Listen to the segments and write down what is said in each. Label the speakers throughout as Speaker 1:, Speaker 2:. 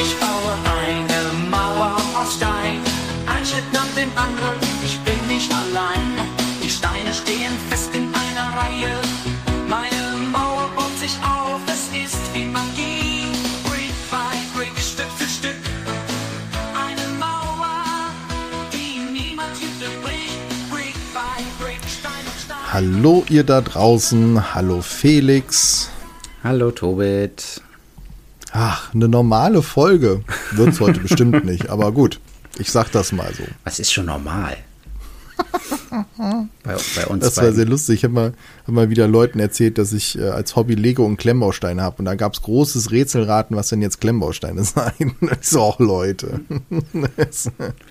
Speaker 1: Ich baue eine Mauer aus Stein, ein Schritt nach dem anderen, ich bin nicht allein. Die Steine stehen fest in einer Reihe, meine Mauer baut sich auf, es ist wie Magie. Brick by Brick, Stück für Stück, eine Mauer, die niemals Hütte bricht. Brick by Brick, Stein auf Stein.
Speaker 2: Hallo ihr da draußen, hallo Felix.
Speaker 3: Hallo Tobit.
Speaker 2: Ach, eine normale Folge wird's heute bestimmt nicht, aber gut, ich sag das mal so.
Speaker 3: Was ist schon normal? bei, bei uns
Speaker 2: Das war
Speaker 3: beiden.
Speaker 2: sehr lustig. Ich habe mal, hab mal wieder Leuten erzählt, dass ich äh, als Hobby Lego und Klemmbausteine habe. Und da gab's großes Rätselraten, was denn jetzt Klemmbausteine seien. Ich so, auch Leute.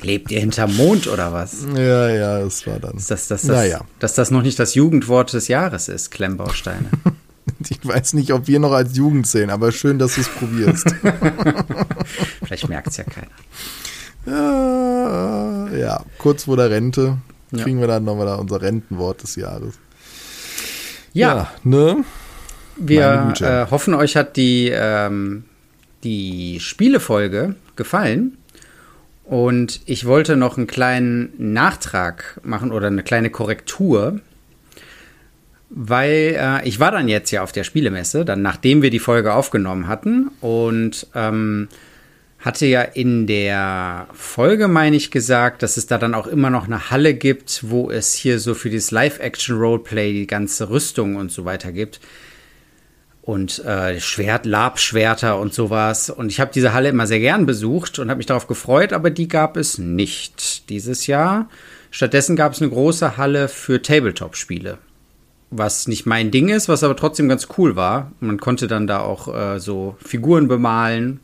Speaker 3: Lebt ihr hinterm Mond oder was?
Speaker 2: ja, ja, das war dann.
Speaker 3: Dass das, das,
Speaker 2: Naja.
Speaker 3: dass das noch nicht das Jugendwort des Jahres ist, Klemmbausteine.
Speaker 2: Ich weiß nicht, ob wir noch als Jugend zählen, aber schön, dass du es probierst.
Speaker 3: Vielleicht merkt es ja keiner.
Speaker 2: ja, ja, kurz vor der Rente
Speaker 3: Ja.
Speaker 2: kriegen wir dann nochmal unser Rentenwort des Jahres.
Speaker 3: Ja,
Speaker 2: ne? meine
Speaker 3: wir äh, hoffen, euch hat die, ähm, die Spielefolge gefallen. Und ich wollte noch einen kleinen Nachtrag machen oder eine kleine Korrektur. Weil äh, ich war dann jetzt ja auf der Spielemesse, dann nachdem wir die Folge aufgenommen hatten und ähm, hatte ja in der Folge, meine ich, gesagt, dass es da dann auch immer noch eine Halle gibt, wo es hier so für dieses Live-Action-Roleplay die ganze Rüstung und so weiter gibt. Und äh, Schwert, Labschwerter und sowas. Und ich habe diese Halle immer sehr gern besucht und habe mich darauf gefreut, aber die gab es nicht dieses Jahr. Stattdessen gab es eine große Halle für Tabletop-Spiele was nicht mein Ding ist, was aber trotzdem ganz cool war. Man konnte dann da auch äh, so Figuren bemalen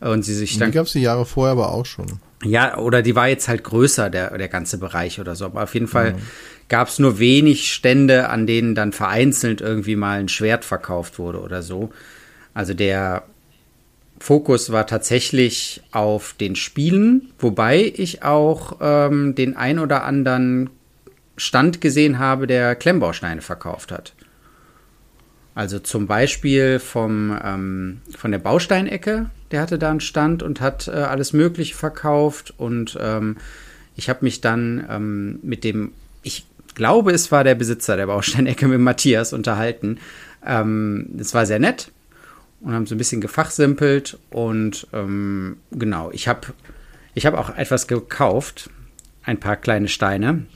Speaker 3: und sie sich
Speaker 2: Die
Speaker 3: dann
Speaker 2: gab's die Jahre vorher aber auch schon.
Speaker 3: ja, oder die war jetzt halt größer, der, der ganze Bereich oder so. Aber auf jeden Fall gab es nur wenig Stände, an denen dann vereinzelt irgendwie mal ein Schwert verkauft wurde oder so. Also der Fokus war tatsächlich auf den Spielen, wobei ich auch ähm, den ein oder anderen Stand gesehen habe, der Klemmbausteine verkauft hat. Also zum Beispiel vom, ähm, von der Bausteinecke, der hatte da einen Stand und hat äh, alles Mögliche verkauft. Und ähm, ich habe mich dann ähm, mit dem, ich glaube, es war der Besitzer der Bausteinecke mit Matthias unterhalten. Ähm, das war sehr nett und haben so ein bisschen gefachsimpelt. Und ähm, genau, ich habe ich hab auch etwas gekauft, ein paar kleine Steine.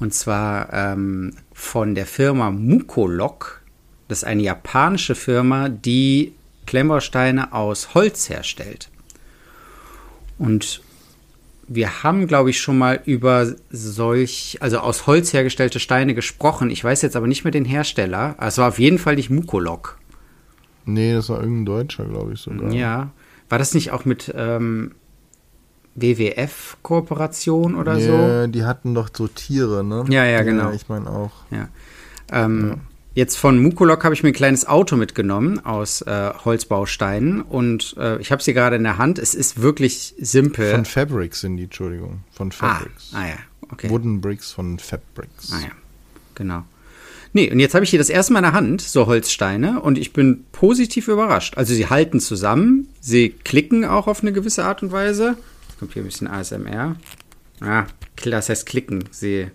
Speaker 3: Und zwar ähm, von der Firma Mukolok. Das ist eine japanische Firma, die Klemmbausteine aus Holz herstellt. Und wir haben, glaube ich, schon mal über solch, also aus Holz hergestellte Steine gesprochen. Ich weiß jetzt aber nicht mehr den Hersteller. Es war auf jeden Fall nicht Mukolok.
Speaker 2: Nee, das war irgendein Deutscher, glaube ich sogar.
Speaker 3: Ja. War das nicht auch mit ähm, WWF-Kooperation oder so?
Speaker 2: Ja, die hatten doch so Tiere, ne?
Speaker 3: Ja, ja, genau.
Speaker 2: ich meine auch.
Speaker 3: Ja. Ähm, Jetzt von Mukolok habe ich mir ein kleines Auto mitgenommen aus äh, Holzbausteinen und äh, ich habe sie gerade in der Hand. Es ist wirklich simpel.
Speaker 2: Von Fabrics sind die, Entschuldigung. Von
Speaker 3: ah,
Speaker 2: Fabrics.
Speaker 3: ah ja, okay.
Speaker 2: Wooden Bricks von Fabrics.
Speaker 3: Ah ja, genau. Nee, und jetzt habe ich hier das erste Mal in der Hand, so Holzsteine, und ich bin positiv überrascht. Also sie halten zusammen, sie klicken auch auf eine gewisse Art und Weise. Kommt hier ein bisschen ASMR. Ah, das heißt klicken. Sie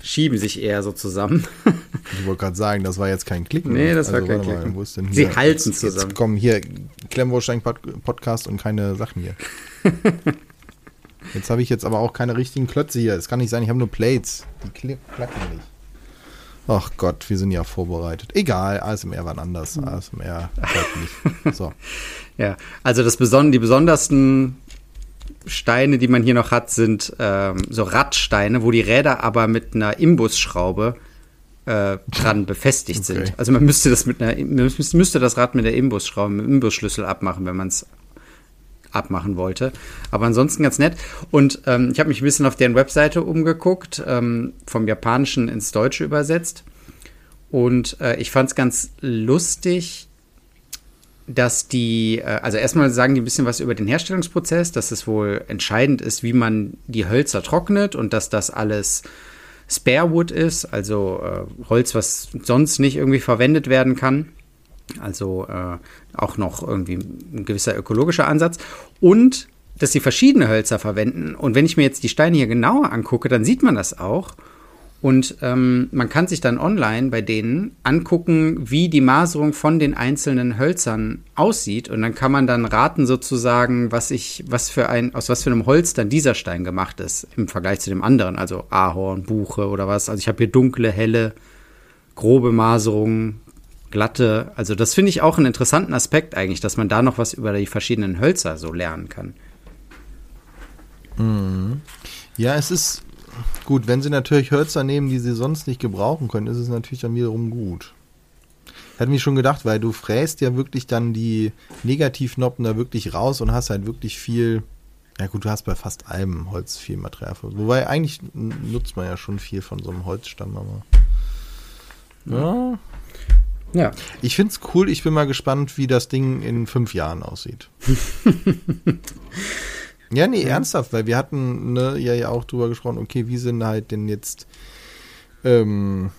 Speaker 3: schieben sich eher so zusammen.
Speaker 2: Ich wollte gerade sagen, das war jetzt kein Klicken.
Speaker 3: Nee, das war
Speaker 2: also,
Speaker 3: kein
Speaker 2: warte mal,
Speaker 3: Klicken.
Speaker 2: Denn
Speaker 3: Sie
Speaker 2: hier?
Speaker 3: halten
Speaker 2: jetzt,
Speaker 3: zusammen.
Speaker 2: Jetzt kommen hier Klemmbaustein-Podcast und keine Sachen hier. jetzt habe ich jetzt aber auch keine richtigen Klötze hier. Es kann nicht sein, ich habe nur Plates. Die klacken nicht. Ach Gott, wir sind ja vorbereitet. Egal, ASMR war anders. ASMR nicht. So.
Speaker 3: Ja, also das Beson die besondersten Steine, die man hier noch hat, sind ähm, so Radsteine, wo die Räder aber mit einer Imbusschraube äh, dran befestigt
Speaker 2: Okay.
Speaker 3: sind. Also man müsste das mit einer müsste das Rad mit der Imbusschraube, mit dem Imbusschlüssel abmachen, wenn man es abmachen wollte. Aber ansonsten ganz nett. Und ähm, ich habe mich ein bisschen auf deren Webseite umgeguckt, ähm, vom Japanischen ins Deutsche übersetzt. Und äh, ich fand es ganz lustig, dass die, äh, also erstmal sagen die ein bisschen was über den Herstellungsprozess, dass es wohl entscheidend ist, wie man die Hölzer trocknet und dass das alles Sparewood ist, also äh, Holz, was sonst nicht irgendwie verwendet werden kann. Also äh, auch noch irgendwie ein gewisser ökologischer Ansatz. Und dass sie verschiedene Hölzer verwenden. Und wenn ich mir jetzt die Steine hier genauer angucke, dann sieht man das auch. Und ähm, man kann sich dann online bei denen angucken, wie die Maserung von den einzelnen Hölzern aussieht. Und dann kann man dann raten sozusagen, was ich, was für ein, aus was für einem Holz dann dieser Stein gemacht ist im Vergleich zu dem anderen. Also Ahorn, Buche oder was. Also ich habe hier dunkle, helle, grobe Maserungen, glatte. Also das finde ich auch einen interessanten Aspekt eigentlich, dass man da noch was über die verschiedenen Hölzer so lernen kann.
Speaker 2: Ja, es ist gut, wenn sie natürlich Hölzer nehmen, die sie sonst nicht gebrauchen können, ist es natürlich dann wiederum gut. Hätte mich schon gedacht, weil du fräst ja wirklich dann die Negativnoppen da wirklich raus und hast halt wirklich viel. Ja gut, du hast bei fast allem Holz viel Material. Wobei eigentlich nutzt man ja schon viel von so einem Holzstamm, aber. Ja.
Speaker 3: Ja.
Speaker 2: Ich finde es cool, ich bin mal gespannt, wie das Ding in fünf Jahren aussieht. Ja, nee, ernsthaft, weil wir hatten ne, ja, ja auch drüber gesprochen, okay, wie sind halt denn jetzt, ähm,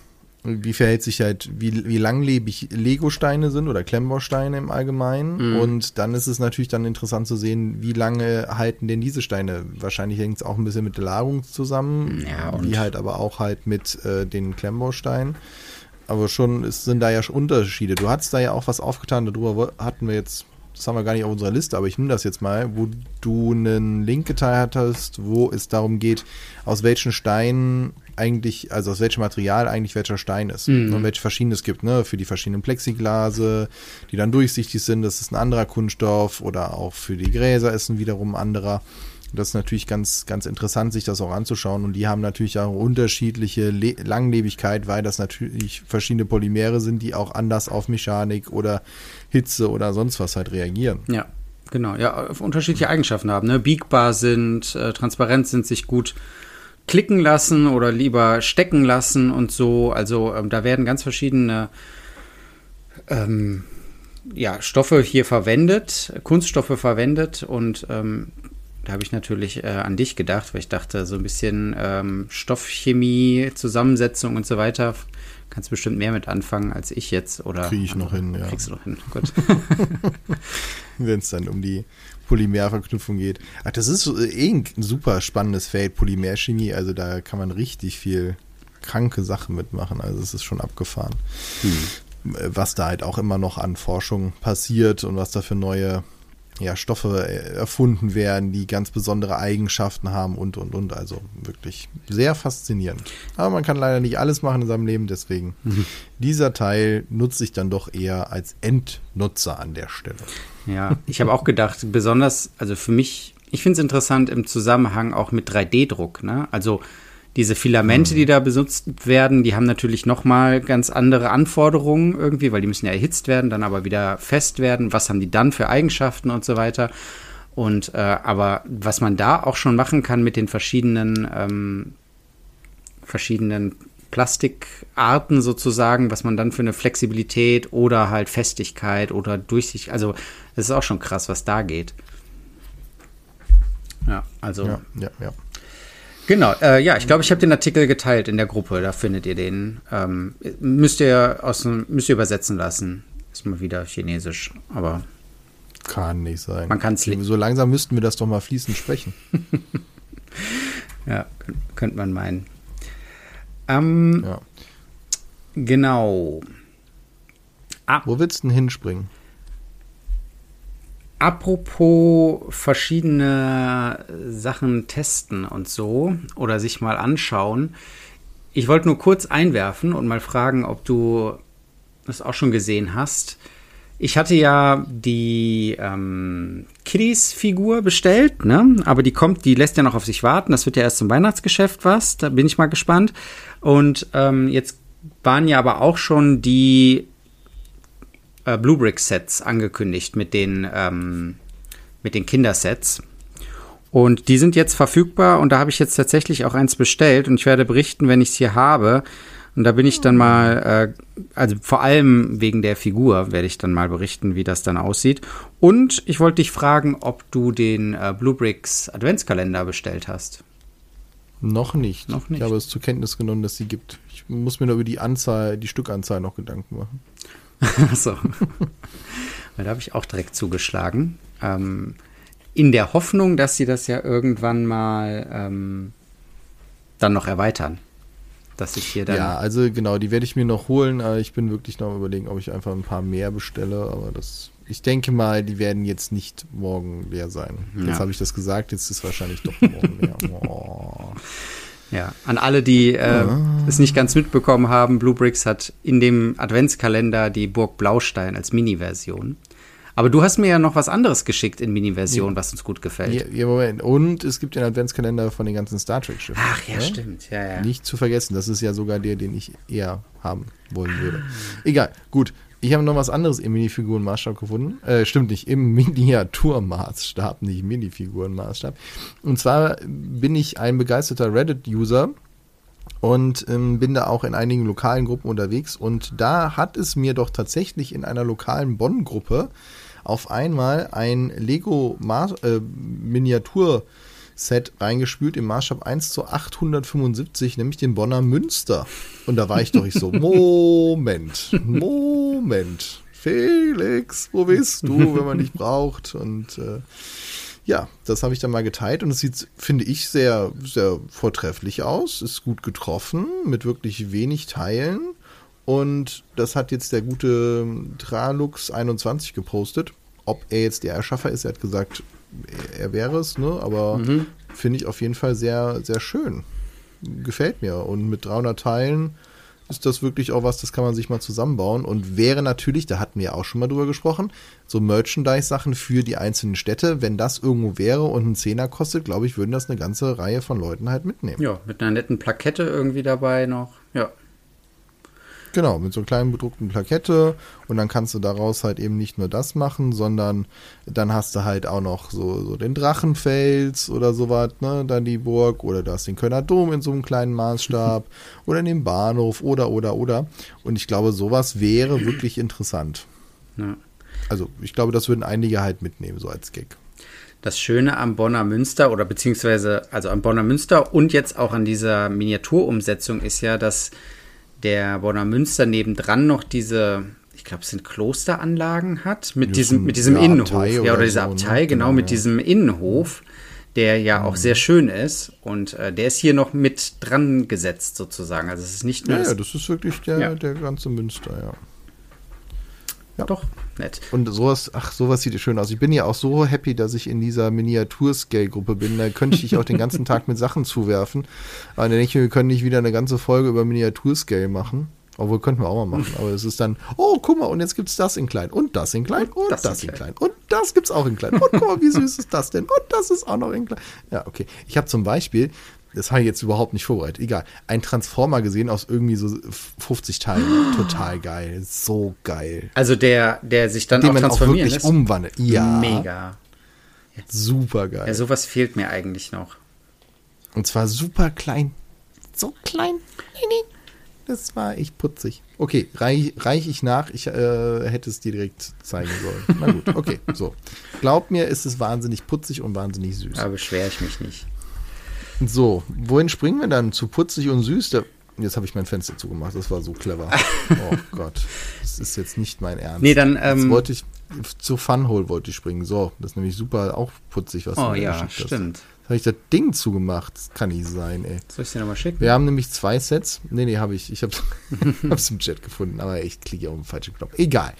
Speaker 2: wie verhält sich halt, wie, wie langlebig Lego-Steine sind oder Klemmbausteine im Allgemeinen.
Speaker 3: Mhm.
Speaker 2: Und dann ist es natürlich dann interessant zu sehen, wie lange halten denn diese Steine. Wahrscheinlich hängt es auch ein bisschen mit der Lagerung zusammen,
Speaker 3: Ja, und-
Speaker 2: wie halt aber auch halt mit äh, den Klemmbausteinen. Aber schon es sind da ja schon Unterschiede. Du hattest da ja auch was aufgetan, darüber hatten wir jetzt, das haben wir gar nicht auf unserer Liste, aber ich nehme das jetzt mal, wo du einen Link geteilt hattest, wo es darum geht, aus welchen Steinen eigentlich, also aus welchem Material eigentlich welcher Stein ist. Und welche verschiedene es gibt, ne, für die verschiedenen Plexiglase, die dann durchsichtig sind, das ist ein anderer Kunststoff oder auch für die Gräser ist ein wiederum ein anderer. Das ist natürlich ganz, ganz interessant, sich das auch anzuschauen. Und die haben natürlich auch unterschiedliche Le Langlebigkeit, weil das natürlich verschiedene Polymere sind, die auch anders auf Mechanik oder Hitze oder sonst was halt reagieren.
Speaker 3: Ja, genau. Ja, unterschiedliche Eigenschaften haben. Ne? Biegbar sind, äh, transparent sind, sich gut klicken lassen oder lieber stecken lassen und so. Also ähm, da werden ganz verschiedene ähm, ja, Stoffe hier verwendet, Kunststoffe verwendet und ähm, da habe ich natürlich äh, an dich gedacht, weil ich dachte, so ein bisschen ähm, Stoffchemie, Zusammensetzung und so weiter, kannst bestimmt mehr mit anfangen als ich jetzt. Oder
Speaker 2: Krieg ich noch hin, ja.
Speaker 3: Kriegst du noch hin, gut.
Speaker 2: Wenn es dann um die Polymerverknüpfung geht. Ach, das ist äh, eh ein super spannendes Feld, Polymerchemie. Also da kann man richtig viel kranke Sachen mitmachen. Also es ist schon abgefahren. Äh, Was da halt auch immer noch an Forschung passiert und was da für neue ja, Stoffe äh, erfunden werden, die ganz besondere Eigenschaften haben und, und, und. Also wirklich sehr faszinierend. Aber man kann leider nicht alles machen in seinem Leben, deswegen dieser Teil nutze ich dann doch eher als Endnutzer an der Stelle.
Speaker 3: Ja, ich habe auch gedacht, besonders, also für mich, ich finde es interessant im Zusammenhang auch mit 3D-Druck. Ne? Also diese Filamente, die da benutzt werden, die haben natürlich nochmal ganz andere Anforderungen irgendwie, weil die müssen ja erhitzt werden, dann aber wieder fest werden. Was haben die dann für Eigenschaften und so weiter? Und äh, aber was man da auch schon machen kann mit den verschiedenen ähm, verschiedenen Plastikarten sozusagen, was man dann für eine Flexibilität oder halt Festigkeit oder Durchsicht, also es ist auch schon krass, was da geht. Ja, also
Speaker 2: Ja, ja, ja.
Speaker 3: Genau. Äh, ja, ich glaube, ich habe den Artikel geteilt in der Gruppe. Da findet ihr den. Ähm, müsst ihr aus müsst ihr übersetzen lassen. Ist mal wieder Chinesisch, aber
Speaker 2: Kann nicht sein.
Speaker 3: Man kann's li-
Speaker 2: So langsam müssten wir das doch mal fließend sprechen.
Speaker 3: ja, könnt- könnte man meinen. Ähm,
Speaker 2: Ja.
Speaker 3: genau.
Speaker 2: Wo willst du denn hinspringen?
Speaker 3: Apropos verschiedene Sachen testen und so oder sich mal anschauen. Ich wollte nur kurz einwerfen und mal fragen, ob du das auch schon gesehen hast. Ich hatte ja die ähm, Kiddies-Figur bestellt, ne? Aber die kommt, die lässt ja noch auf sich warten. Das wird ja erst zum Weihnachtsgeschäft was. Da bin ich mal gespannt. Und ähm, jetzt waren ja aber auch schon die äh, Blue Brick Sets angekündigt mit den, ähm, mit den Kindersets. Und die sind jetzt verfügbar und da habe ich jetzt tatsächlich auch eins bestellt und ich werde berichten, wenn ich es hier habe. Und da bin ich dann mal, äh, also vor allem wegen der Figur werde ich dann mal berichten, wie das dann aussieht. Und ich wollte dich fragen, ob du den äh, Blue Bricks Adventskalender bestellt hast.
Speaker 2: Noch nicht.
Speaker 3: Noch nicht.
Speaker 2: Ich habe es zur Kenntnis genommen, dass sie gibt. Ich muss mir nur über die Anzahl, die Stückanzahl noch Gedanken machen.
Speaker 3: so. Weil da habe ich auch direkt zugeschlagen. Ähm, in der Hoffnung, dass sie das ja irgendwann mal ähm, dann noch erweitern. Dass ich hier dann.
Speaker 2: Ja, also genau, die werde ich mir noch holen. Aber ich bin wirklich noch überlegen, ob ich einfach ein paar mehr bestelle. Aber das, ich denke mal, die werden jetzt nicht morgen leer sein.
Speaker 3: Ja.
Speaker 2: Jetzt habe ich das gesagt, jetzt ist es wahrscheinlich doch morgen leer. Oh.
Speaker 3: Ja, an alle, die äh, es nicht ganz mitbekommen haben, Blue Bricks hat in dem Adventskalender die Burg Blaustein als Mini-Version. Aber du hast mir ja noch was anderes geschickt in Mini-Version, was uns gut gefällt.
Speaker 2: Ja, ja, Moment. Und es gibt den Adventskalender von den ganzen Star Trek-Schiffen.
Speaker 3: Ach ja,
Speaker 2: ne?
Speaker 3: stimmt. Ja, ja.
Speaker 2: Nicht zu vergessen, das ist ja sogar der, den ich eher haben wollen würde. Egal, gut. Ich habe noch was anderes im Minifigurenmaßstab gefunden. Äh, stimmt nicht, im Miniaturmaßstab, nicht Minifigurenmaßstab. Und zwar bin ich ein begeisterter Reddit-User und ähm, bin da auch in einigen lokalen Gruppen unterwegs. Und da hat es mir doch tatsächlich in einer lokalen Bonn-Gruppe auf einmal ein Lego Maß- äh, Set reingespült im Maßstab 1 zu 875, nämlich den Bonner Münster. Und da war ich doch ich so, Moment, Moment, Felix, wo bist du, wenn man dich braucht? Und äh, ja, das habe ich dann mal geteilt und es sieht, finde ich, sehr, sehr vortrefflich aus. Ist gut getroffen, mit wirklich wenig Teilen. Und das hat jetzt der gute Tralux21 gepostet. Ob er jetzt der Erschaffer ist, er hat gesagt, er wäre es, ne? aber finde ich auf jeden Fall sehr, sehr schön. Gefällt mir. Und mit 300 Teilen ist das wirklich auch was, das kann man sich mal zusammenbauen. Und wäre natürlich, da hatten wir ja auch schon mal drüber gesprochen, so Merchandise-Sachen für die einzelnen Städte. Wenn das irgendwo wäre und einen Zehner kostet, glaube ich, würden das eine ganze Reihe von Leuten halt mitnehmen.
Speaker 3: Ja, mit einer netten Plakette irgendwie dabei noch. Ja.
Speaker 2: Genau, mit so einer kleinen bedruckten Plakette und dann kannst du daraus halt eben nicht nur das machen, sondern dann hast du halt auch noch so, so den Drachenfels oder sowas, ne, dann die Burg oder du hast den Kölner Dom in so einem kleinen Maßstab oder den Bahnhof oder, oder, oder. Und ich glaube, sowas wäre wirklich interessant.
Speaker 3: ja.
Speaker 2: Also ich glaube, das würden einige halt mitnehmen, so als Gag.
Speaker 3: Das Schöne am Bonner Münster oder beziehungsweise also am Bonner Münster und jetzt auch an dieser Miniaturumsetzung ist ja, dass der Bonner Münster nebendran noch diese, ich glaube, es sind Klosteranlagen hat mit
Speaker 2: Ja,
Speaker 3: diesem
Speaker 2: so
Speaker 3: mit diesem
Speaker 2: eine
Speaker 3: Innenhof,
Speaker 2: Abtei
Speaker 3: ja
Speaker 2: oder
Speaker 3: dieser
Speaker 2: so, ne?
Speaker 3: Abtei, genau,
Speaker 2: Genau,
Speaker 3: mit
Speaker 2: ja.
Speaker 3: diesem Innenhof, der ja auch sehr schön ist und äh, der ist hier noch mit dran gesetzt sozusagen. Also es ist nicht nur
Speaker 2: Ja,
Speaker 3: das,
Speaker 2: ja, das ist wirklich der,
Speaker 3: Ja.
Speaker 2: der ganze Münster, ja. Ja.
Speaker 3: doch nett.
Speaker 2: Und sowas, ach, sowas sieht schön aus. Ich bin ja auch so happy, dass ich in dieser Miniatur-Scale-Gruppe bin. Da könnte ich dich auch den ganzen Tag mit Sachen zuwerfen. Aber dann denke ich mir, wir können nicht wieder eine ganze Folge über Miniatur-Scale machen. Obwohl, könnten wir auch mal machen. Aber es ist dann, oh, guck mal, und jetzt gibt's das in klein und das in klein und, das, in klein. und das gibt's auch in klein. Und guck mal, wie süß ist das denn? Und das ist auch noch in klein. Ja, okay. Ich habe zum Beispiel, das habe ich jetzt überhaupt nicht vorbereitet, egal, ein Transformer gesehen aus irgendwie so 50 Teilen. Total geil. So geil.
Speaker 3: Also der der sich dann
Speaker 2: Den
Speaker 3: auch
Speaker 2: man auch wirklich
Speaker 3: lässt.
Speaker 2: umwandelt. Ja.
Speaker 3: Mega.
Speaker 2: Super geil.
Speaker 3: Ja, sowas fehlt mir eigentlich noch.
Speaker 2: Und zwar super klein. So klein. Das war echt putzig. Okay, reich, reich ich nach. Ich äh, hätte es dir direkt zeigen sollen. Na gut, okay, so. Glaub mir, ist es wahnsinnig putzig und wahnsinnig süß.
Speaker 3: Da beschwere ich mich nicht.
Speaker 2: So, wohin springen wir dann? Zu putzig und süß? Da, jetzt habe ich mein Fenster zugemacht. Das war so clever. Oh Gott. Das ist jetzt nicht mein Ernst.
Speaker 3: Nee, dann,
Speaker 2: Jetzt
Speaker 3: ähm,
Speaker 2: wollte ich, zu Funhole wollte ich springen. So, das ist nämlich super, auch putzig, was
Speaker 3: Oh
Speaker 2: du mir
Speaker 3: ja,
Speaker 2: geschickt hast.
Speaker 3: stimmt.
Speaker 2: Jetzt habe ich das Ding zugemacht. Das kann nicht sein, ey.
Speaker 3: Soll ich dir nochmal schicken?
Speaker 2: Wir haben nämlich zwei Sets. Nee, nee, habe ich. Ich habe es im Chat gefunden, aber ich klicke auf den falschen Knopf. Egal.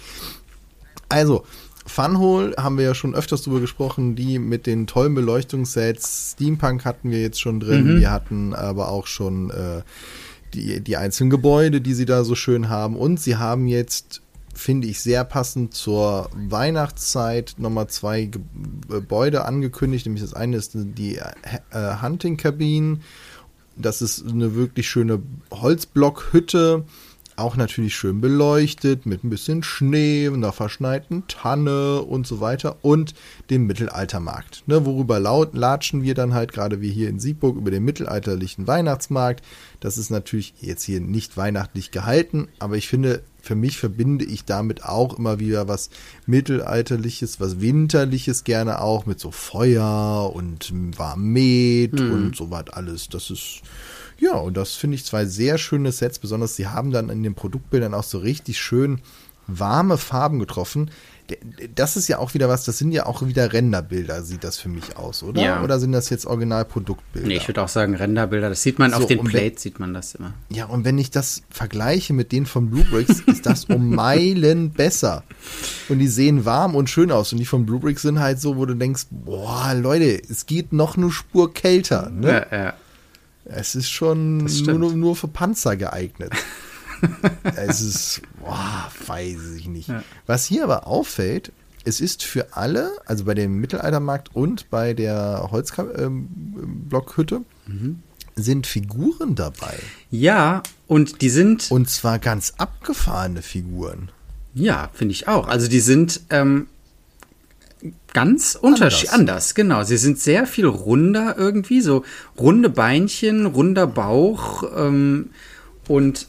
Speaker 2: Also, Funhole haben wir ja schon öfters drüber gesprochen, die mit den tollen Beleuchtungssets. Steampunk hatten wir jetzt schon drin. Wir hatten aber auch schon äh, die, die einzelnen Gebäude, die sie da so schön haben. Und sie haben jetzt, finde ich, sehr passend zur Weihnachtszeit nochmal zwei Ge Gebäude angekündigt. Nämlich das eine ist die äh, Hunting Cabin. Das ist eine wirklich schöne Holzblockhütte. Auch natürlich schön beleuchtet mit ein bisschen Schnee, einer verschneiten Tanne und so weiter und dem Mittelaltermarkt. Ne, worüber laut latschen wir dann halt gerade wie hier in Siegburg über den mittelalterlichen Weihnachtsmarkt. Das ist natürlich jetzt hier nicht weihnachtlich gehalten, aber ich finde, für mich verbinde ich damit auch immer wieder was mittelalterliches, was winterliches gerne auch mit so Feuer und warmem Met und so was alles. Das ist ja, und das finde ich zwei sehr schöne Sets, besonders sie haben dann in den Produktbildern auch so richtig schön warme Farben getroffen. Das ist ja auch wieder was, das sind ja auch wieder Renderbilder, sieht das für mich aus, oder?
Speaker 3: Ja.
Speaker 2: Oder sind das jetzt Originalproduktbilder?
Speaker 3: Nee, ich würde auch sagen Renderbilder. Das sieht man auf
Speaker 2: So,
Speaker 3: den
Speaker 2: und wenn-
Speaker 3: Plates, sieht man das immer.
Speaker 2: Ja, und wenn ich das vergleiche mit denen von Bluebricks, ist das um Meilen besser. Und die sehen warm und schön aus. Und die von Bluebricks sind halt so, wo du denkst, boah, Leute, es geht noch eine Spur kälter. Ne?
Speaker 3: Ja, ja.
Speaker 2: Es ist schon nur, nur, für Panzer geeignet. es ist, boah, weiß ich nicht. Was hier aber auffällt, es ist für alle, also bei dem Mittelaltermarkt und bei der Holzblockhütte, sind Figuren dabei.
Speaker 3: ja, und die sind,
Speaker 2: Und zwar ganz abgefahrene Figuren.
Speaker 3: ja, finde ich auch. Also die sind ähm, ganz unterschiedlich. Anders. genau. Sie sind sehr viel runder irgendwie, so runde Beinchen, runder Bauch ähm, und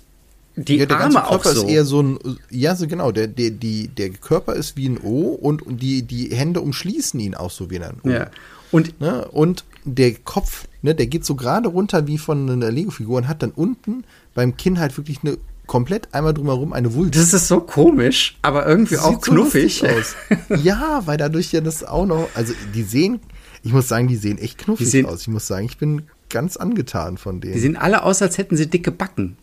Speaker 3: die
Speaker 2: Ja, der ganze
Speaker 3: Arme auch
Speaker 2: Körper
Speaker 3: so.
Speaker 2: ist eher so ein, ja, so genau, der, der, die, der Körper ist wie ein O und die, die Hände umschließen ihn auch so wie ein O.
Speaker 3: ja. Und
Speaker 2: Ne? Und der Kopf, ne, der geht so gerade runter wie von einer Lego-Figur und hat dann unten beim Kinn halt wirklich eine komplett einmal drumherum eine Wulst.
Speaker 3: das ist so komisch, aber irgendwie auch
Speaker 2: Sieht so
Speaker 3: knuffig.
Speaker 2: lustig aus. ja, weil dadurch ja das auch noch, also die sehen, ich muss sagen, die sehen echt knuffig
Speaker 3: sehen-
Speaker 2: aus. Ich muss sagen, ich bin ganz angetan von denen.
Speaker 3: Die sehen alle aus, als hätten sie dicke Backen.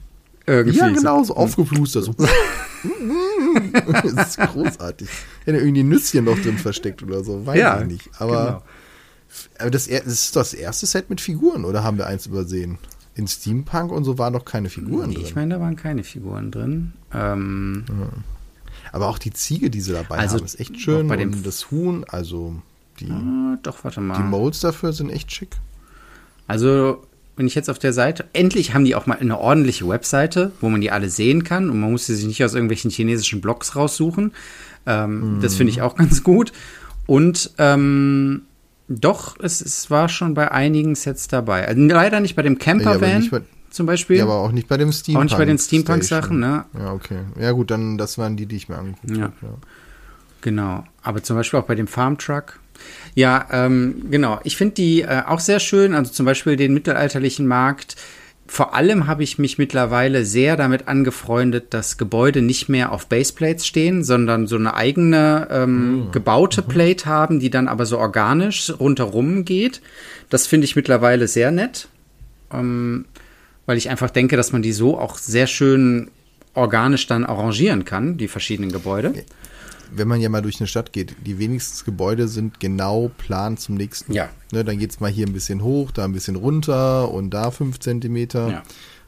Speaker 3: Irgendwie.
Speaker 2: ja, genau, so aufgeplustert. So. das ist großartig. Hätte irgendwie Nüsschen noch drin versteckt oder so, weiß
Speaker 3: Ja,
Speaker 2: ich nicht. Aber,
Speaker 3: genau.
Speaker 2: aber das, das ist das erste Set mit Figuren, oder haben wir eins übersehen? In Steampunk und so waren noch keine Figuren
Speaker 3: Nee,
Speaker 2: drin.
Speaker 3: ich meine, da waren keine Figuren drin. Ähm,
Speaker 2: aber auch die Ziege, die sie dabei
Speaker 3: Also,
Speaker 2: haben, ist echt schön.
Speaker 3: bei dem-
Speaker 2: und das Huhn, also die,
Speaker 3: ah, doch, warte mal.
Speaker 2: die Molds dafür sind echt schick.
Speaker 3: Also, wenn ich jetzt auf der Seite, endlich haben die auch mal eine ordentliche Webseite, wo man die alle sehen kann und man muss sie sich nicht aus irgendwelchen chinesischen Blogs raussuchen. Ähm, Das finde ich auch ganz gut. Und ähm, doch, es, es war schon bei einigen Sets dabei. Also, leider nicht bei dem
Speaker 2: Ja,
Speaker 3: Campervan
Speaker 2: bei-
Speaker 3: zum Beispiel.
Speaker 2: Ja, aber auch nicht bei dem Steampunk.
Speaker 3: Auch nicht bei den Steampunk-Sachen, ne?
Speaker 2: Ja, okay. Ja, gut, dann, das waren die, die ich mir angeguckt
Speaker 3: Ja.
Speaker 2: habe. Ja.
Speaker 3: Genau, aber zum Beispiel auch bei dem Farm Truck. Ja, ähm, genau. Ich finde die äh, auch sehr schön. Also zum Beispiel den mittelalterlichen Markt. Vor allem habe ich mich mittlerweile sehr damit angefreundet, dass Gebäude nicht mehr auf Baseplates stehen, sondern so eine eigene ähm, gebaute Plate haben, die dann aber so organisch rundherum geht. Das finde ich mittlerweile sehr nett, ähm, weil ich einfach denke, dass man die so auch sehr schön organisch dann arrangieren kann, die verschiedenen Gebäude.
Speaker 2: Wenn man ja mal durch eine Stadt geht, die wenigsten Gebäude sind genau plan zum nächsten.
Speaker 3: Ja.
Speaker 2: Ne, dann geht's mal hier ein bisschen hoch, da ein bisschen runter und da fünf Zentimeter.
Speaker 3: Ja.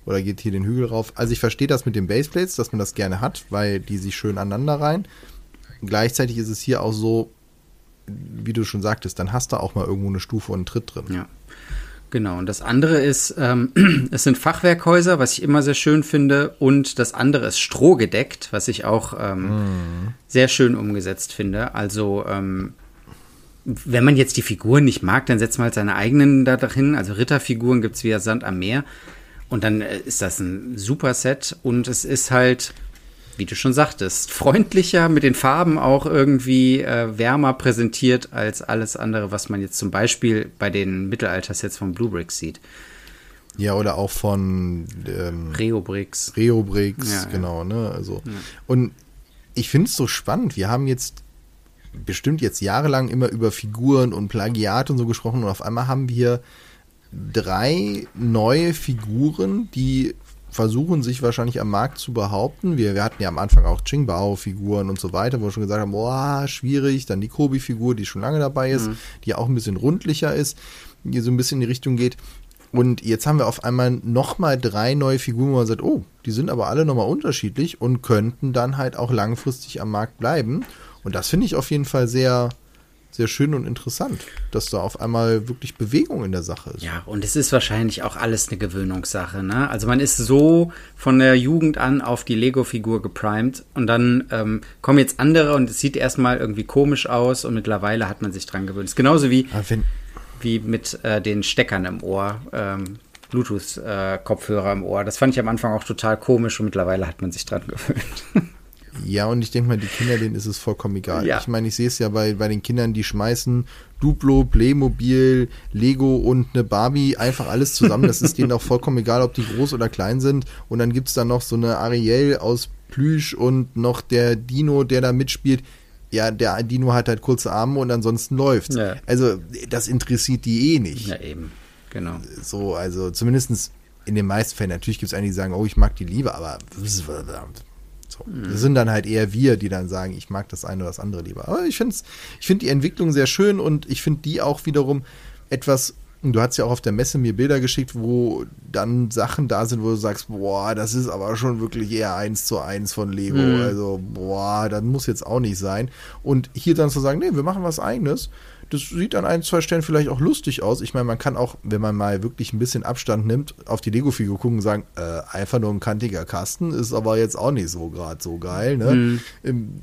Speaker 2: Oder geht hier den Hügel rauf. Also ich verstehe das mit den Baseplates, dass man das gerne hat, weil die sich schön aneinander rein. Gleichzeitig ist es hier auch so, wie du schon sagtest, dann hast du auch mal irgendwo eine Stufe und einen Tritt drin.
Speaker 3: Ja. Genau. Und das andere ist, ähm, es sind Fachwerkhäuser, was ich immer sehr schön finde. Und das andere ist strohgedeckt, was ich auch ähm, sehr schön umgesetzt finde. Also, ähm, wenn man jetzt die Figuren nicht mag, dann setzt man halt seine eigenen da drin. Also Ritterfiguren gibt's wie Sand am Meer. Und dann äh, ist das ein super Set. Und es ist halt, wie du schon sagtest, freundlicher, mit den Farben auch irgendwie äh, wärmer präsentiert als alles andere, was man jetzt zum Beispiel bei den Mittelalter-Sets von Blue Bricks sieht.
Speaker 2: Ja, oder auch von ähm,
Speaker 3: Reobricks.
Speaker 2: Reobricks,
Speaker 3: Ja, ja.
Speaker 2: genau, ne? Also. Und ich finde es so spannend. Wir haben jetzt bestimmt jetzt jahrelang immer über Figuren und Plagiat und so gesprochen und auf einmal haben wir drei neue Figuren, die versuchen sich wahrscheinlich am Markt zu behaupten. Wir, wir hatten ja am Anfang auch Qingbao-Figuren und so weiter, wo wir schon gesagt haben, boah, schwierig. Dann die Kobi-Figur, die schon lange dabei ist, die auch ein bisschen rundlicher ist, die so ein bisschen in die Richtung geht. Und jetzt haben wir auf einmal nochmal drei neue Figuren, wo man sagt, oh, die sind aber alle nochmal unterschiedlich und könnten dann halt auch langfristig am Markt bleiben. Und das finde ich auf jeden Fall sehr, sehr schön und interessant, dass da auf einmal wirklich Bewegung in der Sache ist.
Speaker 3: Ja, und es ist wahrscheinlich auch alles eine Gewöhnungssache. Ne? Also man ist so von der Jugend an auf die Lego-Figur geprimed und dann ähm, kommen jetzt andere und es sieht erstmal irgendwie komisch aus und mittlerweile hat man sich dran gewöhnt. Es ist genauso wie,
Speaker 2: wenn,
Speaker 3: wie mit äh, den Steckern im Ohr, ähm, Bluetooth-Kopfhörer im Ohr. Das fand ich am Anfang auch total komisch und mittlerweile hat man sich dran gewöhnt.
Speaker 2: Ja, und ich denke mal, die Kinder, denen ist es vollkommen egal.
Speaker 3: Ja.
Speaker 2: Ich meine, ich sehe es ja bei, bei den Kindern, die schmeißen Duplo, Playmobil, Lego und eine Barbie einfach alles zusammen. Das ist denen auch vollkommen egal, ob die groß oder klein sind. Und dann gibt's da noch so eine Ariel aus Plüsch und noch der Dino, der da mitspielt. Ja, der Dino hat halt kurze Arme und ansonsten läuft's.
Speaker 3: Ja.
Speaker 2: Also, das interessiert die eh nicht.
Speaker 3: Ja, eben. Genau.
Speaker 2: So, also zumindestens in den meisten Fällen. Natürlich gibt es einige, die sagen, oh, ich mag die lieber, aber so. Das sind dann halt eher wir, die dann sagen, ich mag das eine oder das andere lieber. Aber ich finde ich finde die Entwicklung sehr schön und ich finde die auch wiederum etwas Du hast ja auch auf der Messe mir Bilder geschickt, wo dann Sachen da sind, wo du sagst, boah, das ist aber schon wirklich eher eins zu eins von Lego.
Speaker 3: Mhm.
Speaker 2: Also, boah, das muss jetzt auch nicht sein. Und hier dann zu sagen, nee, wir machen was eigenes. Das sieht an ein, zwei Stellen vielleicht auch lustig aus. Ich meine, man kann auch, wenn man mal wirklich ein bisschen Abstand nimmt, auf die Lego-Figur gucken und sagen, äh, einfach nur ein kantiger Kasten, ist aber jetzt auch nicht so gerade so geil. Ne?
Speaker 3: Mhm.
Speaker 2: Ähm,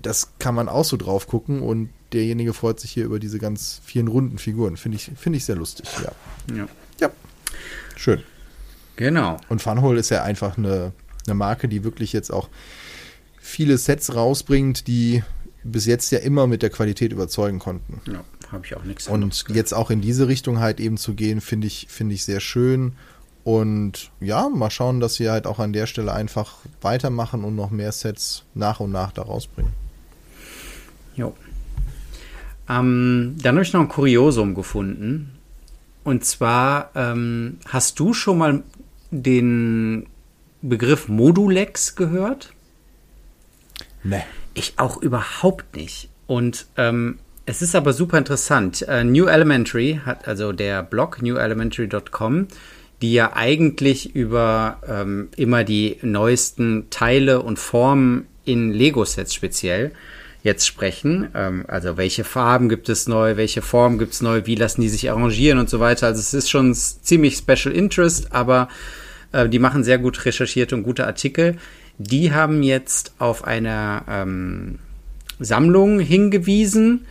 Speaker 2: Das kann man auch so drauf gucken und derjenige freut sich hier über diese ganz vielen runden Figuren. Finde ich, finde ich sehr lustig, ja.
Speaker 3: Ja.
Speaker 2: Ja, schön.
Speaker 3: Genau.
Speaker 2: Und Funhole ist ja einfach eine, eine Marke, die wirklich jetzt auch viele Sets rausbringt, die bis jetzt ja immer mit der Qualität überzeugen konnten.
Speaker 3: Ja, habe ich auch nichts
Speaker 2: Und jetzt auch in diese Richtung halt eben zu gehen, finde ich, finde ich sehr schön. Und ja, mal schauen, dass sie halt auch an der Stelle einfach weitermachen und noch mehr Sets nach und nach da rausbringen.
Speaker 3: Jo. Ähm, dann habe ich noch ein Kuriosum gefunden. Und zwar ähm, hast du schon mal den Begriff Modulex gehört?
Speaker 2: Ne.
Speaker 3: Ich auch überhaupt nicht. Und ähm, es ist aber super interessant. Äh, New Elementary hat also der Blog newelementary.com, die ja eigentlich über ähm, immer die neuesten Teile und Formen in Lego-Sets speziell jetzt sprechen. Ähm, also welche Farben gibt es neu, welche Formen gibt es neu, wie lassen die sich arrangieren und so weiter. Also es ist schon ziemlich Special Interest, aber äh, die machen sehr gut recherchierte und gute Artikel. Die haben jetzt auf eine ähm, Sammlung hingewiesen,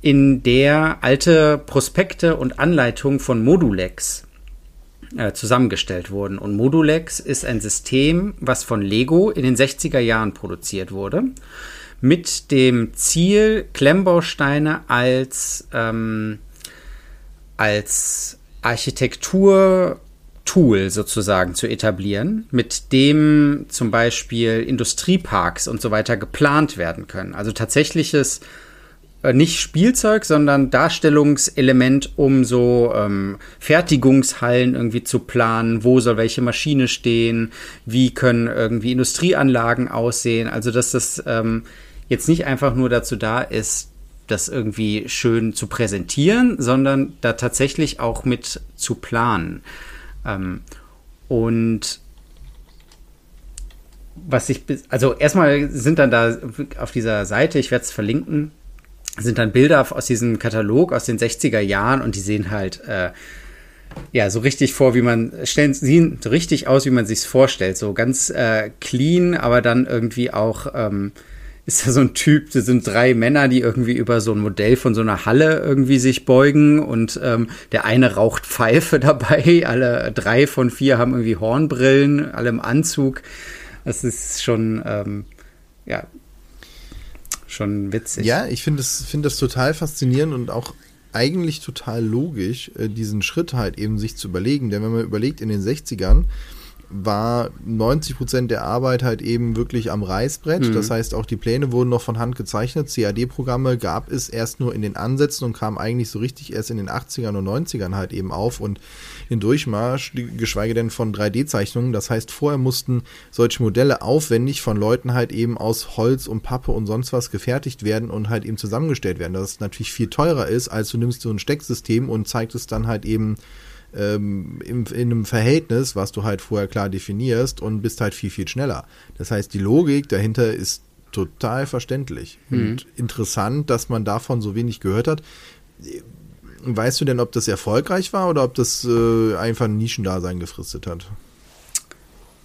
Speaker 3: in der alte Prospekte und Anleitungen von Modulex äh, zusammengestellt wurden. Und Modulex ist ein System, was von Lego in den 60er Jahren produziert wurde, mit dem Ziel, Klemmbausteine als, ähm, als Architektur-Tool sozusagen zu etablieren, mit dem zum Beispiel Industrieparks und so weiter geplant werden können. Also tatsächliches äh, nicht Spielzeug, sondern Darstellungselement, um so ähm, Fertigungshallen irgendwie zu planen, wo soll welche Maschine stehen, wie können irgendwie Industrieanlagen aussehen. Also dass das ähm, jetzt nicht einfach nur dazu da ist, das irgendwie schön zu präsentieren, sondern da tatsächlich auch mit zu planen. Ähm, und was ich, also erstmal sind dann da auf dieser Seite, ich werde es verlinken, sind dann Bilder aus diesem Katalog aus den 60er Jahren und die sehen halt äh, ja so richtig vor, wie man stellen sehen richtig aus, wie man sich's vorstellt, so ganz äh, clean, aber dann irgendwie auch ähm, ist da so ein Typ, das sind drei Männer, die irgendwie über so ein Modell von so einer Halle irgendwie sich beugen und ähm, der eine raucht Pfeife dabei, alle drei von vier haben irgendwie Hornbrillen, alle im Anzug. Das ist schon, ähm, ja, schon witzig.
Speaker 2: Ja, ich finde das, finde das total faszinierend und auch eigentlich total logisch, äh, diesen Schritt halt eben sich zu überlegen. Denn wenn man überlegt, in den 60ern war 90 Prozent der Arbeit halt eben wirklich am Reißbrett. Das heißt, auch die Pläne wurden noch von Hand gezeichnet. CAD-Programme gab es erst nur in den Ansätzen und kamen eigentlich so richtig erst in den 80ern und 90ern halt eben auf und den Durchmarsch, geschweige denn von 3D-Zeichnungen. Das heißt, vorher mussten solche Modelle aufwendig von Leuten halt eben aus Holz und Pappe und sonst was gefertigt werden und halt eben zusammengestellt werden. Das natürlich viel teurer ist, als du nimmst so ein Stecksystem und zeigst es dann halt eben ähm, im, in einem Verhältnis, was du halt vorher klar definierst und bist halt viel, viel schneller. Das heißt, die Logik dahinter ist total verständlich und interessant, dass man davon so wenig gehört hat. Weißt du denn, ob das erfolgreich war oder ob das äh, einfach ein Nischendasein gefristet hat?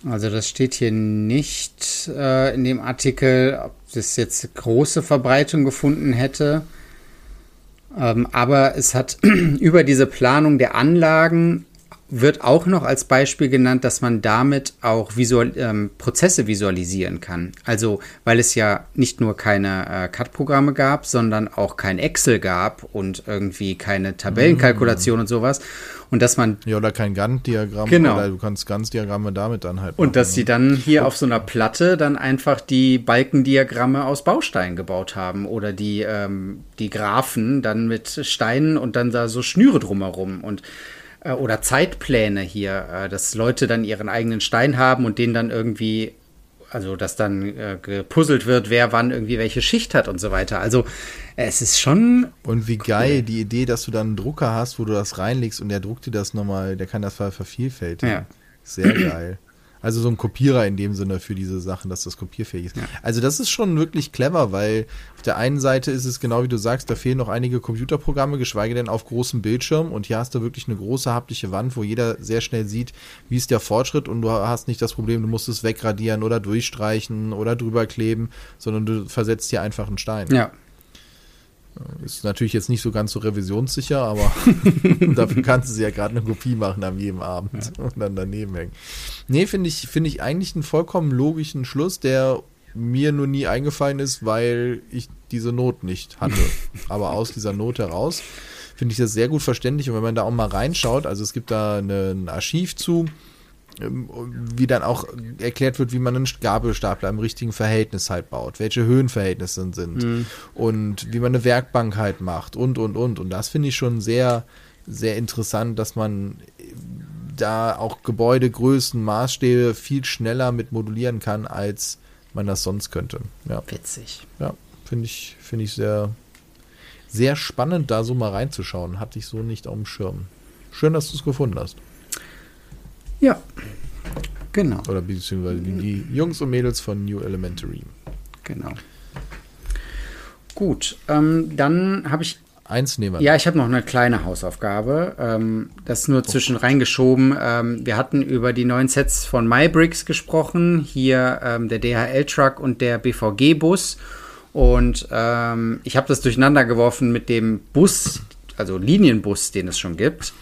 Speaker 3: Also das steht hier nicht äh, in dem Artikel, ob das jetzt große Verbreitung gefunden hätte. Ähm, aber es hat über diese Planung der Anlagen wird auch noch als Beispiel genannt, dass man damit auch visual, ähm, Prozesse visualisieren kann. Also, weil es ja nicht nur keine äh, CAD-Programme gab, sondern auch kein Excel gab und irgendwie keine Tabellenkalkulation mm. und sowas. Und dass man.
Speaker 2: Ja, oder kein Gantt-Diagramm.
Speaker 3: Genau.
Speaker 2: Oder du kannst Gantt-Diagramme damit dann halt.
Speaker 3: Und machen, dass sie dann hier auf so einer Platte dann einfach die Balkendiagramme aus Bausteinen gebaut haben oder die, ähm, die Graphen dann mit Steinen und dann da so Schnüre drumherum. Und äh, oder Zeitpläne hier, äh, dass Leute dann ihren eigenen Stein haben und den dann irgendwie, also dass dann äh, gepuzzelt wird, wer wann irgendwie welche Schicht hat und so weiter. Also es ist schon.
Speaker 2: Und wie geil die Idee, dass du dann einen Drucker hast, wo du das reinlegst und der druckt dir das nochmal, der kann das vervielfältigen. Ja. Sehr geil. Also so ein Kopierer in dem Sinne für diese Sachen, dass das kopierfähig ist. Ja. Also das ist schon wirklich clever, weil auf der einen Seite ist es genau wie du sagst, da fehlen noch einige Computerprogramme, geschweige denn auf großem Bildschirm und hier hast du wirklich eine große haptische Wand, wo jeder sehr schnell sieht, wie ist der Fortschritt und du hast nicht das Problem, du musst es wegradieren oder durchstreichen oder drüber kleben, sondern du versetzt hier einfach einen Stein.
Speaker 3: Ja,
Speaker 2: ist natürlich jetzt nicht so ganz so revisionssicher, aber dafür kannst du sie ja gerade eine Kopie machen am jedem Abend ja. und dann daneben hängen. Nee, finde ich, finde ich eigentlich einen vollkommen logischen Schluss, der mir nur nie eingefallen ist, weil ich diese Not nicht hatte. aber aus dieser Not heraus finde ich das sehr gut verständlich und wenn man da auch mal reinschaut, also es gibt da eine, ein Archiv zu, wie dann auch erklärt wird, wie man einen Gabelstapler im richtigen Verhältnis halt baut, welche Höhenverhältnisse sind mhm. und wie man eine Werkbank halt macht und, und, und. Und das finde ich schon sehr, sehr interessant, dass man da auch Gebäudegrößen, Maßstäbe viel schneller mit modulieren kann, als man das sonst könnte. Ja.
Speaker 3: Witzig.
Speaker 2: Ja, finde ich, finde ich sehr, sehr spannend, da so mal reinzuschauen. Hatte ich so nicht auf dem Schirm. Schön, dass du es gefunden hast.
Speaker 3: Ja, genau.
Speaker 2: Oder beziehungsweise die Jungs und Mädels von New Elementary.
Speaker 3: Genau. Gut, ähm, dann habe ich.
Speaker 2: Eins nehmen wir.
Speaker 3: Ja, ich habe noch eine kleine Hausaufgabe. Ähm, das ist nur oh. zwischen reingeschoben. Ähm, wir hatten über die neuen Sets von MyBricks gesprochen. Hier ähm, der DHL-Truck und der BVG-Bus. Und ähm, ich habe das durcheinander geworfen mit dem Bus, also Linienbus, den es schon gibt.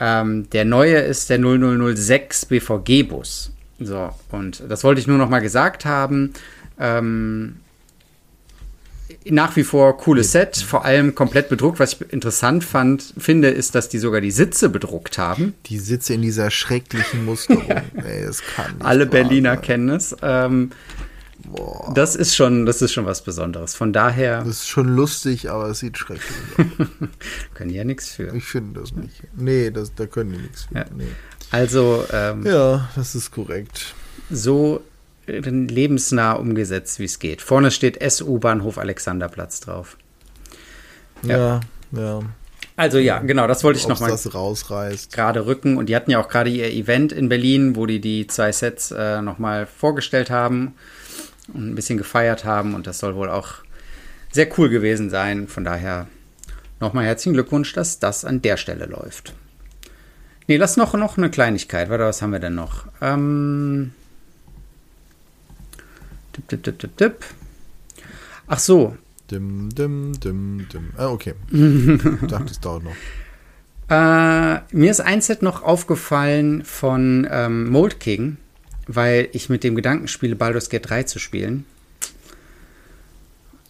Speaker 3: Ähm, der neue ist der 0006 BVG-Bus. So, und das wollte ich nur noch mal gesagt haben. Ähm, nach wie vor cooles Set, vor allem komplett bedruckt. Was ich interessant fand, finde, ist, dass die sogar die Sitze bedruckt haben.
Speaker 2: Die Sitze in dieser schrecklichen Musterung. Ey, das kann nicht
Speaker 3: Alle Berliner kennen es. Ähm, Boah. Das ist schon, das ist schon was Besonderes. Von daher.
Speaker 2: Das ist schon lustig, aber es sieht schrecklich aus.
Speaker 3: können ja nichts für.
Speaker 2: Ich finde das nicht. Nee, das, da können die nichts für.
Speaker 3: Ja.
Speaker 2: Nee.
Speaker 3: Also. Ähm,
Speaker 2: ja, das ist korrekt.
Speaker 3: So lebensnah umgesetzt, wie es geht. Vorne steht SU-Bahnhof Alexanderplatz drauf.
Speaker 2: Ja, ja. ja.
Speaker 3: Also ja, genau, das wollte ich nochmal.
Speaker 2: das rausreißt.
Speaker 3: Gerade rücken. Und die hatten ja auch gerade ihr Event in Berlin, wo die die zwei Sets äh, nochmal vorgestellt haben und ein bisschen gefeiert haben. Und das soll wohl auch sehr cool gewesen sein. Von daher nochmal herzlichen Glückwunsch, dass das an der Stelle läuft. Nee, lass noch, noch eine Kleinigkeit. Warte, was haben wir denn noch? Ähm. Tipp, tipp, tipp, tipp, tipp. Ach so.
Speaker 2: Dim, dim, dim, dim. Ah, okay. ich dachte, es dauert noch.
Speaker 3: Äh, mir ist ein Set noch aufgefallen von ähm, Mold King weil ich mit dem Gedanken spiele, Baldur's Gate 3 zu spielen.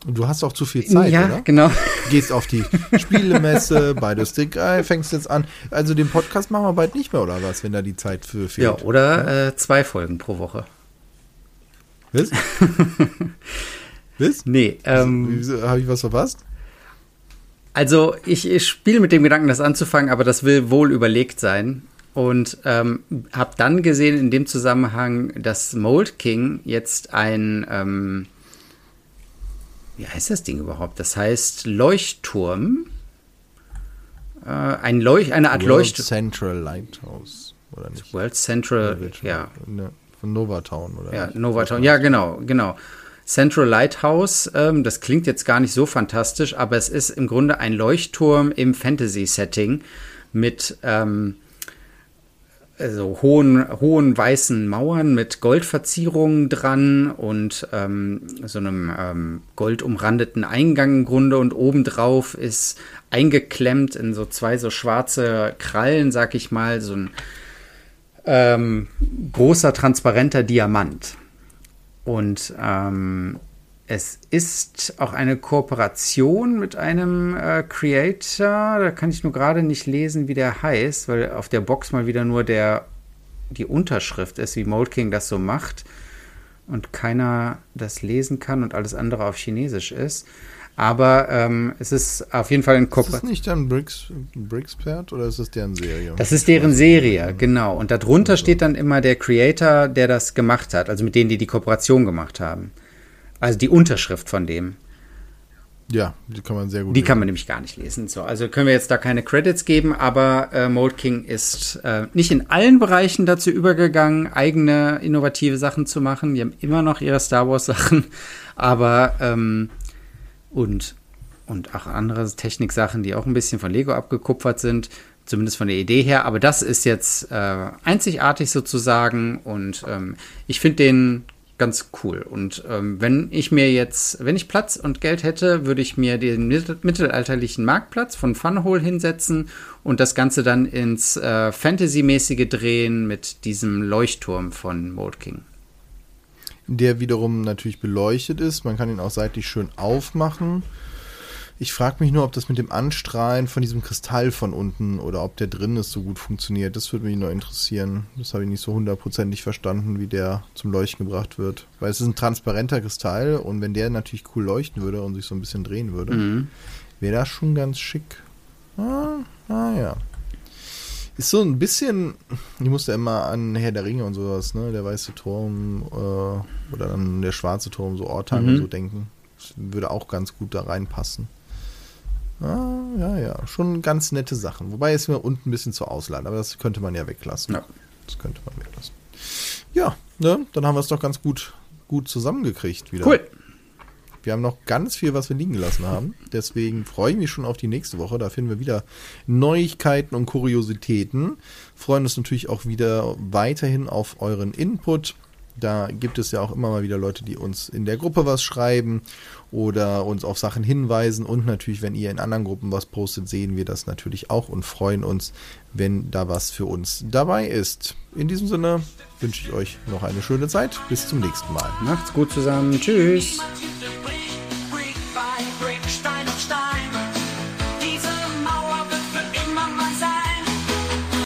Speaker 2: Und du hast auch zu viel Zeit,
Speaker 3: ja,
Speaker 2: oder?
Speaker 3: genau.
Speaker 2: Du gehst auf die Spielemesse, Baldur's Gate 3, fängst jetzt an. Also den Podcast machen wir bald nicht mehr, oder was, wenn da die Zeit für fehlt?
Speaker 3: Ja, oder ja? Äh, zwei Folgen pro Woche.
Speaker 2: Was?
Speaker 3: was? Nee. Ähm,
Speaker 2: Habe ich was verpasst?
Speaker 3: Also ich, ich spiele mit dem Gedanken, das anzufangen, aber das will wohl überlegt sein. Und ähm, habe dann gesehen in dem Zusammenhang, dass Mold King jetzt ein, ähm, wie heißt das Ding überhaupt? Das heißt Leuchtturm. Äh, ein Leuch eine Art Leuchtturm.
Speaker 2: Central Lighthouse,
Speaker 3: oder nicht? World Central, ja.
Speaker 2: Ne, von Novatown, oder?
Speaker 3: Ja, Novatown, ja, genau, genau. Central Lighthouse, ähm, das klingt jetzt gar nicht so fantastisch, aber es ist im Grunde ein Leuchtturm im Fantasy-Setting mit ähm, also hohen, hohen weißen Mauern mit Goldverzierungen dran und ähm, so einem ähm, goldumrandeten Eingang im Grunde und obendrauf ist eingeklemmt in so zwei so schwarze Krallen, sag ich mal, so ein ähm, großer transparenter Diamant. Und ähm, es ist auch eine Kooperation mit einem äh, Creator. Da kann ich nur gerade nicht lesen, wie der heißt, weil auf der Box mal wieder nur der, die Unterschrift ist, wie Mold King das so macht. Und keiner das lesen kann und alles andere auf Chinesisch ist. Aber ähm, es ist auf jeden Fall ein
Speaker 2: Kooperation. Ist das nicht dann Bricks, Brickspert oder ist das deren Serie?
Speaker 3: Das ist deren Serie, genau. Und darunter also. steht dann immer der Creator, der das gemacht hat, also mit denen, die die Kooperation gemacht haben. Also die Unterschrift von dem.
Speaker 2: Ja, die kann man sehr gut
Speaker 3: Die lesen. kann man nämlich gar nicht lesen. So, also können wir jetzt da keine Credits geben, aber äh, Mold King ist äh, nicht in allen Bereichen dazu übergegangen, eigene innovative Sachen zu machen. Die haben immer noch ihre Star Wars Sachen, aber ähm, und und auch andere Techniksachen, die auch ein bisschen von Lego abgekupfert sind, zumindest von der Idee her. Aber das ist jetzt äh, einzigartig sozusagen und ähm, ich finde den ganz cool. Und ähm, wenn ich mir jetzt, wenn ich Platz und Geld hätte, würde ich mir den mittelalterlichen Marktplatz von Funhole hinsetzen und das Ganze dann ins äh, Fantasy-mäßige drehen mit diesem Leuchtturm von Mold King.
Speaker 2: Der wiederum natürlich beleuchtet ist. Man kann ihn auch seitlich schön aufmachen. Ich frage mich nur, ob das mit dem Anstrahlen von diesem Kristall von unten oder ob der drin ist, so gut funktioniert. Das würde mich nur interessieren. Das habe ich nicht so hundertprozentig verstanden, wie der zum Leuchten gebracht wird. Weil es ist ein transparenter Kristall und wenn der natürlich cool leuchten würde und sich so ein bisschen drehen würde, mhm. wäre das schon ganz schick. Ah, ah ja. Ist so ein bisschen, ich musste immer an Herr der Ringe und sowas, ne? Der weiße Turm äh, oder dann der schwarze Turm, so Ortang mhm. und so denken. Das würde auch ganz gut da reinpassen. Ah, ja, ja, schon ganz nette Sachen. Wobei es mir unten ein bisschen zu ausleihen, aber das könnte man ja weglassen. Ja. Das könnte man weglassen. Ja, ne, dann haben wir es doch ganz gut, gut zusammengekriegt wieder. Cool. Wir haben noch ganz viel, was wir liegen gelassen haben. Deswegen freue ich mich schon auf die nächste Woche. Da finden wir wieder Neuigkeiten und Kuriositäten. Freuen uns natürlich auch wieder weiterhin auf euren Input. Da gibt es ja auch immer mal wieder Leute, die uns in der Gruppe was schreiben oder uns auf Sachen hinweisen. Und natürlich, wenn ihr in anderen Gruppen was postet, sehen wir das natürlich auch und freuen uns, wenn da was für uns dabei ist. In diesem Sinne wünsche ich euch noch eine schöne Zeit. Bis zum nächsten Mal.
Speaker 3: Macht's gut zusammen. Tschüss.